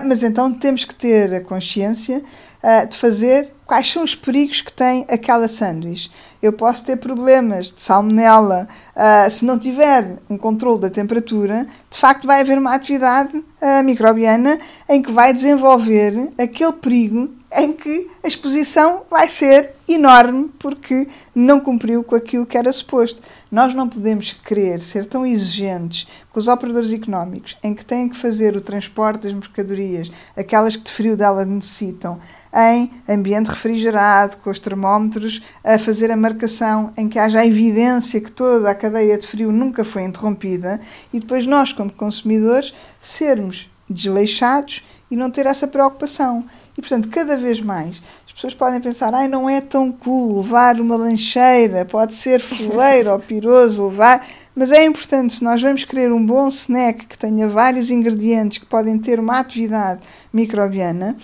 Speaker 2: mas então temos que ter a consciência de fazer quais são os perigos que tem aquela sanduíche. Eu posso ter problemas de salmonela se não tiver um controle da temperatura, de facto vai haver uma atividade microbiana em que vai desenvolver aquele perigo em que a exposição vai ser enorme porque não cumpriu com aquilo que era suposto. Nós não podemos querer ser tão exigentes com os operadores económicos em que têm que fazer o transporte das mercadorias, aquelas que de frio delas necessitam, em ambiente refrigerado, com os termómetros, a fazer a marcação em que haja a evidência que toda a cadeia de frio nunca foi interrompida e depois nós, como consumidores, sermos desleixados e não ter essa preocupação. E, portanto, cada vez mais as pessoas podem pensar, ai, não é tão cool levar uma lancheira, pode ser fuleiro ou piroso levar, mas é importante, se nós vamos querer um bom snack que tenha vários ingredientes que podem ter uma atividade microbiana,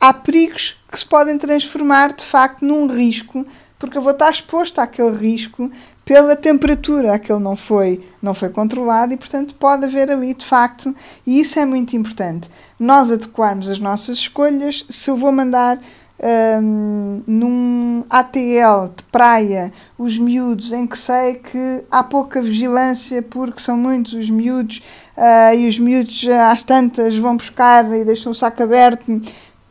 Speaker 2: há perigos que se podem transformar, de facto, num risco, porque eu vou estar exposto àquele risco pela temperatura, aquele não foi, não foi controlado e, portanto, pode haver ali, de facto, e isso é muito importante, nós adequarmos as nossas escolhas, se eu vou mandar um, num ATL de praia os miúdos em que sei que há pouca vigilância porque são muitos os miúdos uh, e os miúdos às tantas vão buscar e deixam o saco aberto,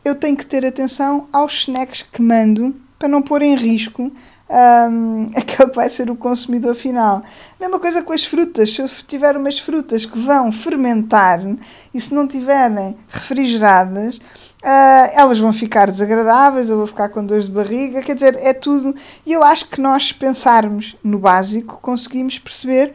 Speaker 2: eu tenho que ter atenção aos snacks que mando para não pôr em risco um, aquele (laughs) que vai ser o consumidor final. Mesma coisa com as frutas. Se eu tiver umas frutas que vão fermentar e se não tiverem refrigeradas, uh, elas vão ficar desagradáveis, eu vou ficar com dores de barriga. Quer dizer, é tudo. E eu acho que nós, pensarmos no básico, conseguimos perceber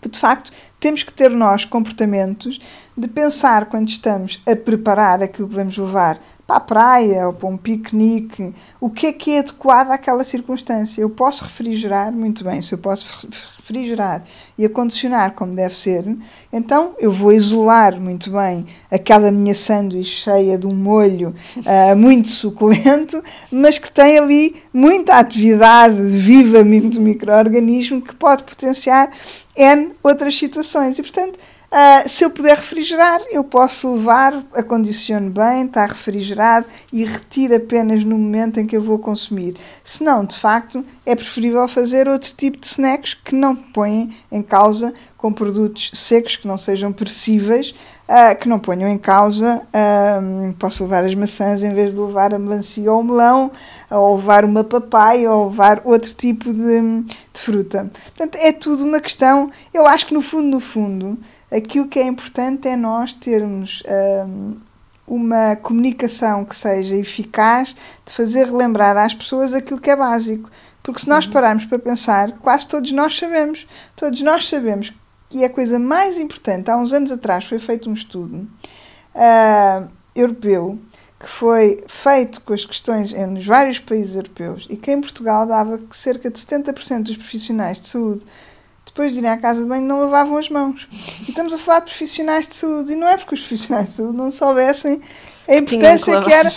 Speaker 2: que de facto temos que ter nós comportamentos de pensar quando estamos a preparar aquilo que vamos levar para a praia ou para um piquenique, o que é que é adequado àquela circunstância. Eu posso refrigerar muito bem, se eu posso refrigerar e acondicionar como deve ser, então eu vou isolar muito bem aquela minha sanduíche cheia de um molho uh, muito suculento, mas que tem ali muita atividade viva do microorganismo que pode potenciar N outras situações. E, portanto, Uh, se eu puder refrigerar, eu posso levar, acondiciono bem, está refrigerado e retiro apenas no momento em que eu vou consumir. Se não, de facto, é preferível fazer outro tipo de snacks que não põem em causa com produtos secos que não sejam perecíveis, uh, que não ponham em causa. Uh, posso levar as maçãs em vez de levar a melancia ou o melão, ou levar uma papaya, ou levar outro tipo de, de fruta. Portanto, é tudo uma questão. Eu acho que no fundo, no fundo aquilo que é importante é nós termos um, uma comunicação que seja eficaz de fazer relembrar às pessoas aquilo que é básico. Porque se nós uhum. pararmos para pensar, quase todos nós sabemos, todos nós sabemos que é a coisa mais importante. Há uns anos atrás foi feito um estudo uh, europeu que foi feito com as questões nos vários países europeus e que em Portugal dava que cerca de 70% dos profissionais de saúde depois de irem à casa de banho, não lavavam as mãos. E estamos a falar de profissionais de saúde. E não é porque os profissionais de saúde não soubessem a importância que, era.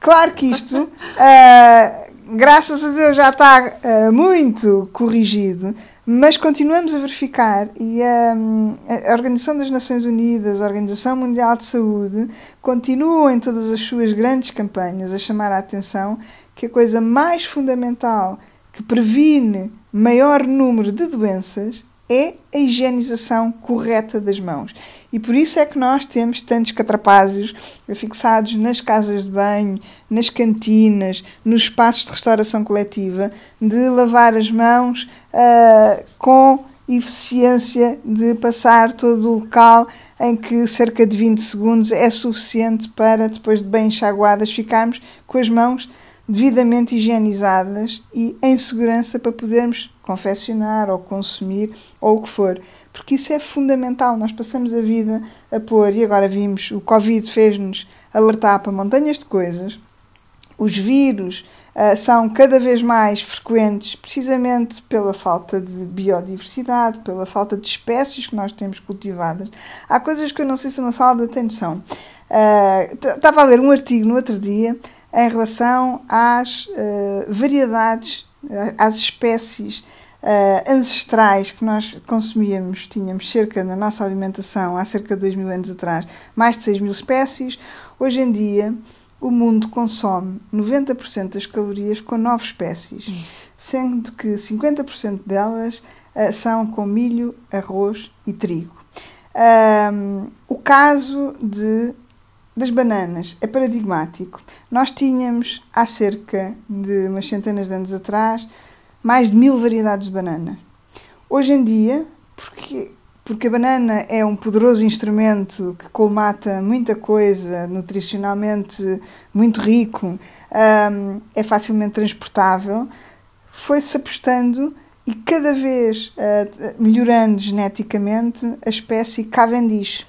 Speaker 2: Claro que isto, uh, graças a Deus, já está uh, muito corrigido, mas continuamos a verificar e um, a Organização das Nações Unidas, a Organização Mundial de Saúde, continuam em todas as suas grandes campanhas a chamar a atenção que a coisa mais fundamental que previne maior número de doenças é a higienização correta das mãos. E por isso é que nós temos tantos catrapázios fixados nas casas de banho, nas cantinas, nos espaços de restauração coletiva, de lavar as mãos uh, com eficiência de passar todo o local em que cerca de 20 segundos é suficiente para, depois de bem enxaguadas, ficarmos com as mãos devidamente higienizadas e em segurança para podermos confeccionar ou consumir ou o que for. Porque isso é fundamental. Nós passamos a vida a pôr, e agora vimos, o Covid fez-nos alertar para montanhas de coisas. Os vírus uh, são cada vez mais frequentes, precisamente pela falta de biodiversidade, pela falta de espécies que nós temos cultivadas. Há coisas que eu não sei se uma falda tem noção. Estava uh, a ler um artigo no outro dia em relação às uh, variedades, eh, às espécies uh, ancestrais que nós consumíamos. Tínhamos cerca, na nossa alimentação, há cerca de 2 mil anos atrás, mais de 6 mil espécies. Hoje em dia, o mundo consome 90% das calorias com 9 espécies, sendo que 50% delas uh, são com milho, arroz e trigo. Um, o caso de das bananas é paradigmático. Nós tínhamos, há cerca de umas centenas de anos atrás, mais de mil variedades de banana. Hoje em dia, porque, porque a banana é um poderoso instrumento que colmata muita coisa, nutricionalmente muito rico, um, é facilmente transportável, foi-se apostando e cada vez uh, melhorando geneticamente a espécie Cavendish.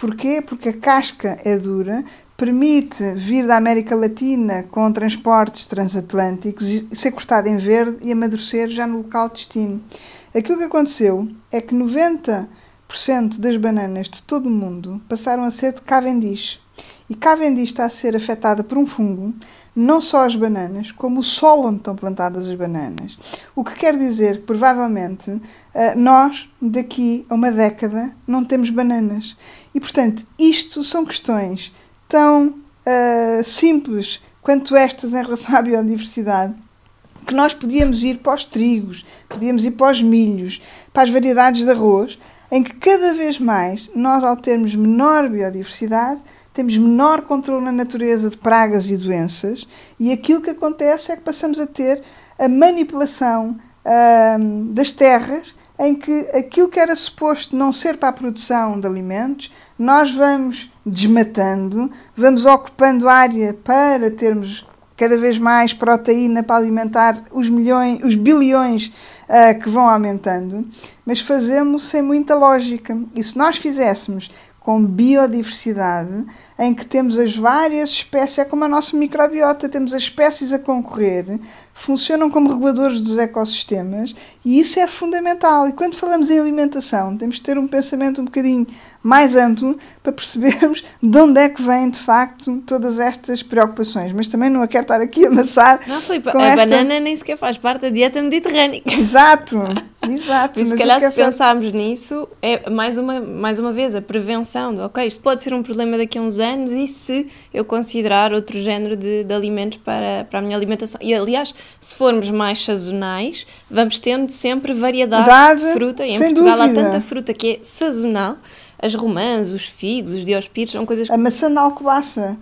Speaker 2: Porquê? Porque a casca é dura, permite vir da América Latina com transportes transatlânticos ser cortado em verde e amadurecer já no local de destino. Aquilo que aconteceu é que 90% das bananas de todo o mundo passaram a ser de Cavendish. E Cavendish está a ser afetada por um fungo não só as bananas, como o solo onde estão plantadas as bananas. O que quer dizer que provavelmente eh, nós, daqui a uma década, não temos bananas. E portanto, isto são questões tão uh, simples quanto estas em relação à biodiversidade que nós podíamos ir para os trigos, podíamos ir para os milhos, para as variedades de arroz, em que cada vez mais nós, ao termos menor biodiversidade, temos menor controle na natureza de pragas e doenças, e aquilo que acontece é que passamos a ter a manipulação uh, das terras, em que aquilo que era suposto não ser para a produção de alimentos, nós vamos desmatando, vamos ocupando área para termos cada vez mais proteína para alimentar os milhões, os bilhões uh, que vão aumentando, mas fazemos sem muita lógica. E se nós fizéssemos com biodiversidade, em que temos as várias espécies, é como a nossa microbiota, temos as espécies a concorrer, funcionam como reguladores dos ecossistemas e isso é fundamental. E quando falamos em alimentação, temos que ter um pensamento um bocadinho mais amplo para percebermos de onde é que vêm de facto todas estas preocupações. Mas também não a quero estar aqui a amassar.
Speaker 1: Não, Filipe, a esta... banana nem sequer faz parte da dieta mediterrânica.
Speaker 2: Exato, exato.
Speaker 1: E se calhar se pensarmos nisso, é mais uma, mais uma vez a prevenção de, ok, isto pode ser um problema daqui a uns anos e se eu considerar outro género de, de alimentos para, para a minha alimentação. E aliás, se formos mais sazonais, vamos tendo sempre variedade Dade, de fruta. E em Portugal dúvida. há tanta fruta que é sazonal as romãs, os figos, os diospíritos, são coisas...
Speaker 2: A maçã da alcobaça.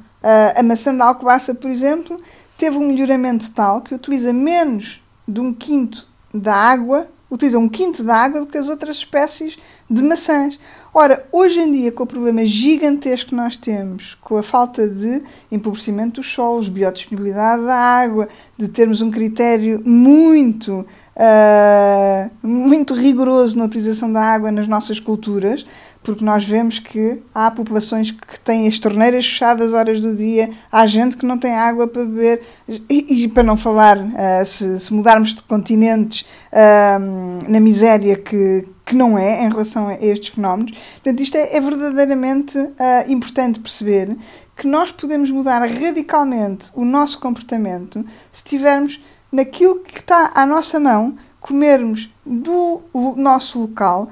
Speaker 2: a maçã da alcobaça, por exemplo, teve um melhoramento tal que utiliza menos de um quinto da água, utiliza um quinto da água do que as outras espécies de maçãs. Ora, hoje em dia, com o problema gigantesco que nós temos, com a falta de empobrecimento dos solos, biodisponibilidade da água, de termos um critério muito, uh, muito rigoroso na utilização da água nas nossas culturas, porque nós vemos que há populações que têm as torneiras fechadas horas do dia, há gente que não tem água para beber, e, e para não falar, uh, se, se, mudarmos de continentes, uh, na miséria que, que não é em relação a estes fenómenos. Portanto, isto é, é verdadeiramente uh, importante perceber que nós podemos mudar radicalmente o nosso comportamento se tivermos naquilo que está à nossa mão, comermos do nosso local,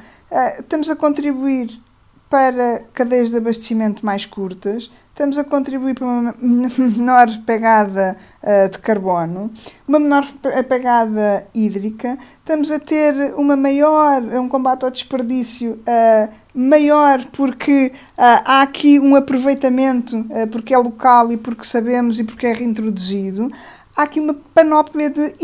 Speaker 2: estamos a contribuir para cadeias de abastecimento mais curtas, estamos a contribuir para uma (laughs) menor pegada uh, de carbono, uma menor pegada hídrica, estamos a ter uma maior, um combate ao desperdício uh, maior porque há aqui um aproveitamento porque é local e porque sabemos e porque é reintroduzido. Há aqui uma panóplia de.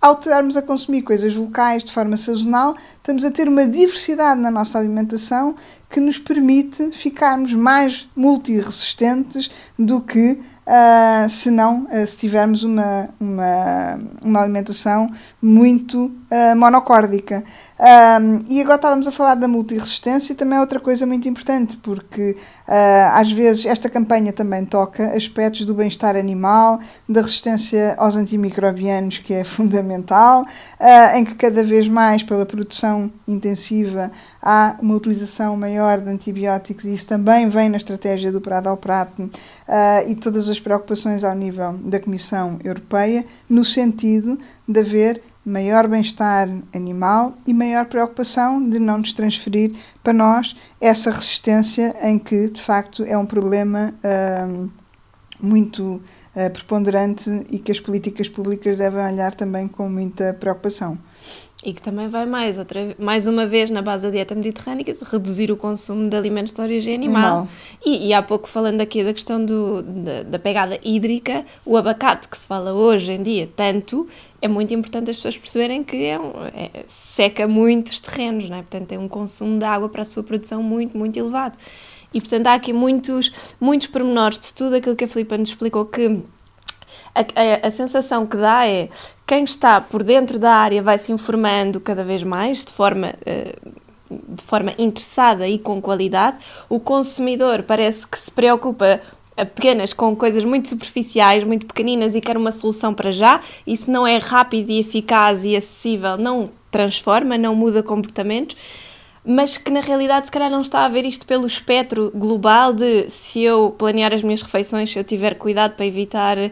Speaker 2: Ao estarmos a consumir coisas locais de forma sazonal, estamos a ter uma diversidade na nossa alimentação que nos permite ficarmos mais multiresistentes do que uh, se não, uh, se tivermos uma, uma, uma alimentação muito uh, monocórdica. Um, e agora estávamos a falar da multiresistência, também é outra coisa muito importante, porque uh, às vezes esta campanha também toca aspectos do bem-estar animal, da resistência aos antimicrobianos, que é (laughs) fundamental, uh, em que cada vez mais, pela produção intensiva, há uma utilização maior de antibióticos, e isso também vem na estratégia do Prado ao Prato, uh, e todas as preocupações ao nível da Comissão Europeia, no sentido de haver maior bem-estar animal e maior preocupação de não nos transferir para nós essa resistência em que, de facto, é um problema uh, muito uh, preponderante e que as políticas públicas devem olhar também com muita preocupação.
Speaker 1: E que também vai mais, outra, mais uma vez na base da dieta mediterrânica, de reduzir o consumo de alimentos de origem animal. E, e, há pouco falando aqui da questão do, da, da, pegada hídrica, o abacate que se fala hoje em dia tanto, é muito importante as pessoas perceberem que é, um, é seca muitos terrenos, não é? portanto tem um consumo de água para a sua produção muito, muito elevado. E portanto há aqui muitos, muitos pormenores de tudo aquilo que a Filipa nos explicou que a, a, a, sensação que dá é quem está por dentro da área vai se informando cada vez mais de forma. Uh, de forma interessada e com qualidade, o consumidor parece que se preocupa apenas com coisas muito superficiais, muito pequeninas e quer uma solução para já, e se não é rápido e eficaz e acessível, não transforma, não muda comportamentos mas que na realidade se calhar não está a ver isto pelo espectro global de se eu planear as minhas refeições, se eu tiver cuidado para evitar uh,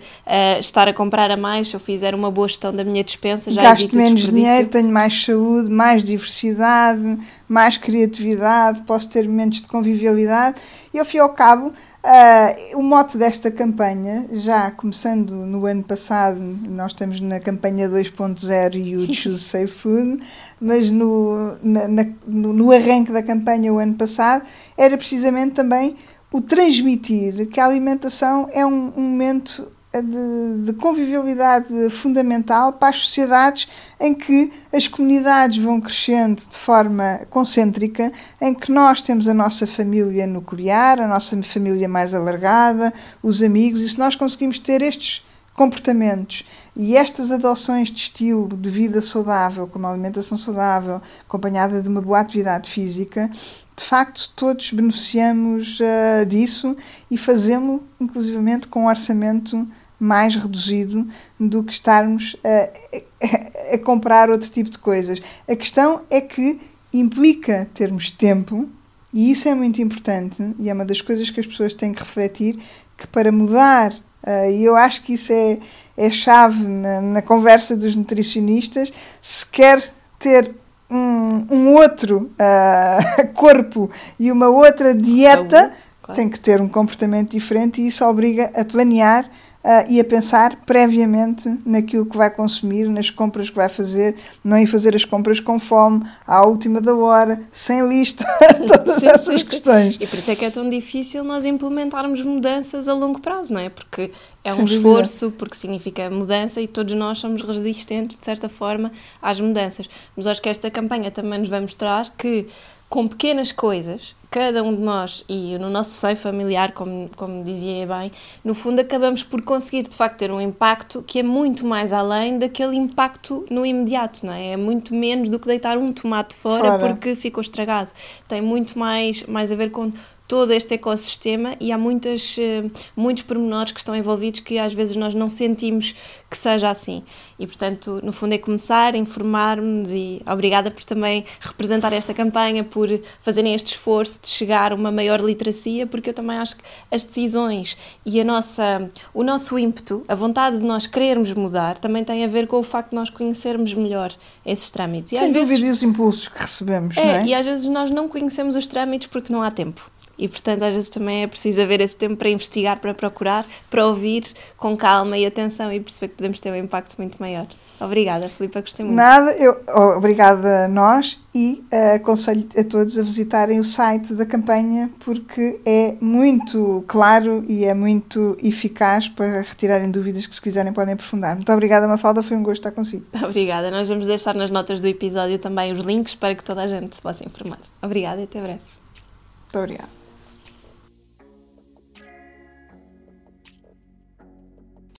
Speaker 1: estar a comprar a mais, se eu fizer uma boa gestão da minha dispensa, já
Speaker 2: Gasto menos dinheiro, tenho mais saúde, mais diversidade, mais criatividade, posso ter momentos de convivialidade. E ao fim e ao cabo Uh, o mote desta campanha, já começando no ano passado, nós estamos na campanha 2.0 e o (laughs) Choose Safe Food, mas no, na, na, no, no arranque da campanha o ano passado, era precisamente também o transmitir que a alimentação é um, um momento de, de, convivialidade fundamental para as sociedades em que as comunidades vão crescendo de forma concêntrica, em que nós temos a nossa família nuclear, a nossa família mais alargada, os amigos, e se nós conseguimos ter estes comportamentos e estas adoções de estilo de vida saudável, como a alimentação saudável, acompanhada de uma boa atividade física, de facto todos beneficiamos uh, disso e fazemos inclusivamente com um orçamento mais reduzido do que estarmos a, a, comprar outro tipo de coisas. A questão é que implica termos tempo, e isso é muito importante, e é uma das coisas que as pessoas têm que refletir, que para mudar, uh, e eu acho que isso é, é chave na, na conversa dos nutricionistas, se quer ter um, um outro uh, (laughs) corpo e uma outra dieta, Saúde, claro. tem que ter um comportamento diferente e isso obriga a planear uh, e a pensar previamente naquilo que vai consumir, nas compras que vai fazer, não ir fazer as compras com fome, à última da hora, sem lista, (laughs) todas sim, essas sim. questões.
Speaker 1: E por isso é que é tão difícil nós implementarmos mudanças a longo prazo, não é? Porque é um esforço, porque significa mudança e todos nós somos resistentes, de certa forma, às mudanças. Mas acho que esta campanha também nos vai mostrar que com pequenas coisas, cada um de nós, e no nosso seio familiar, como, como dizia bem, no fundo acabamos por conseguir de facto ter um impacto que é muito mais além daquele impacto no imediato, não é? É muito menos do que deitar um tomate fora, fora. porque ficou estragado. Tem muito mais, mais a ver com todo este ecossistema e há muitas, eh, muitos pormenores que estão envolvidos que às vezes nós não sentimos que seja assim. E, portanto, no fundo é começar informar-nos e obrigada por também representar esta campanha, por fazerem este esforço de chegar a uma maior literacia, porque eu também acho que as decisões e a nossa, o nosso ímpeto, a vontade de nós querermos mudar, também tem a ver com o facto de nós conhecermos melhor esses trâmites.
Speaker 2: E Sem dúvida, vezes, e os impulsos que recebemos,
Speaker 1: é,
Speaker 2: não é?
Speaker 1: E às vezes nós não conhecemos os trâmites porque não há tempo. E, portanto, às vezes também é preciso haver esse tempo para investigar, para procurar, para ouvir com calma e atenção e perceber que podemos ter um impacto muito maior. Obrigada, Filipe, gostei muito.
Speaker 2: Nada, eu, obrigada a nós e uh, aconselho a todos a visitarem o site da campanha porque é muito claro e é muito eficaz para retirarem dúvidas que se quiserem podem aprofundar. Muito obrigada, Mafalda, foi um gosto estar consigo. (laughs)
Speaker 1: Obrigada, nós vamos deixar nas notas do episódio também os links para que toda a gente se possa informar. Obrigada e até breve.
Speaker 2: Muito obrigada.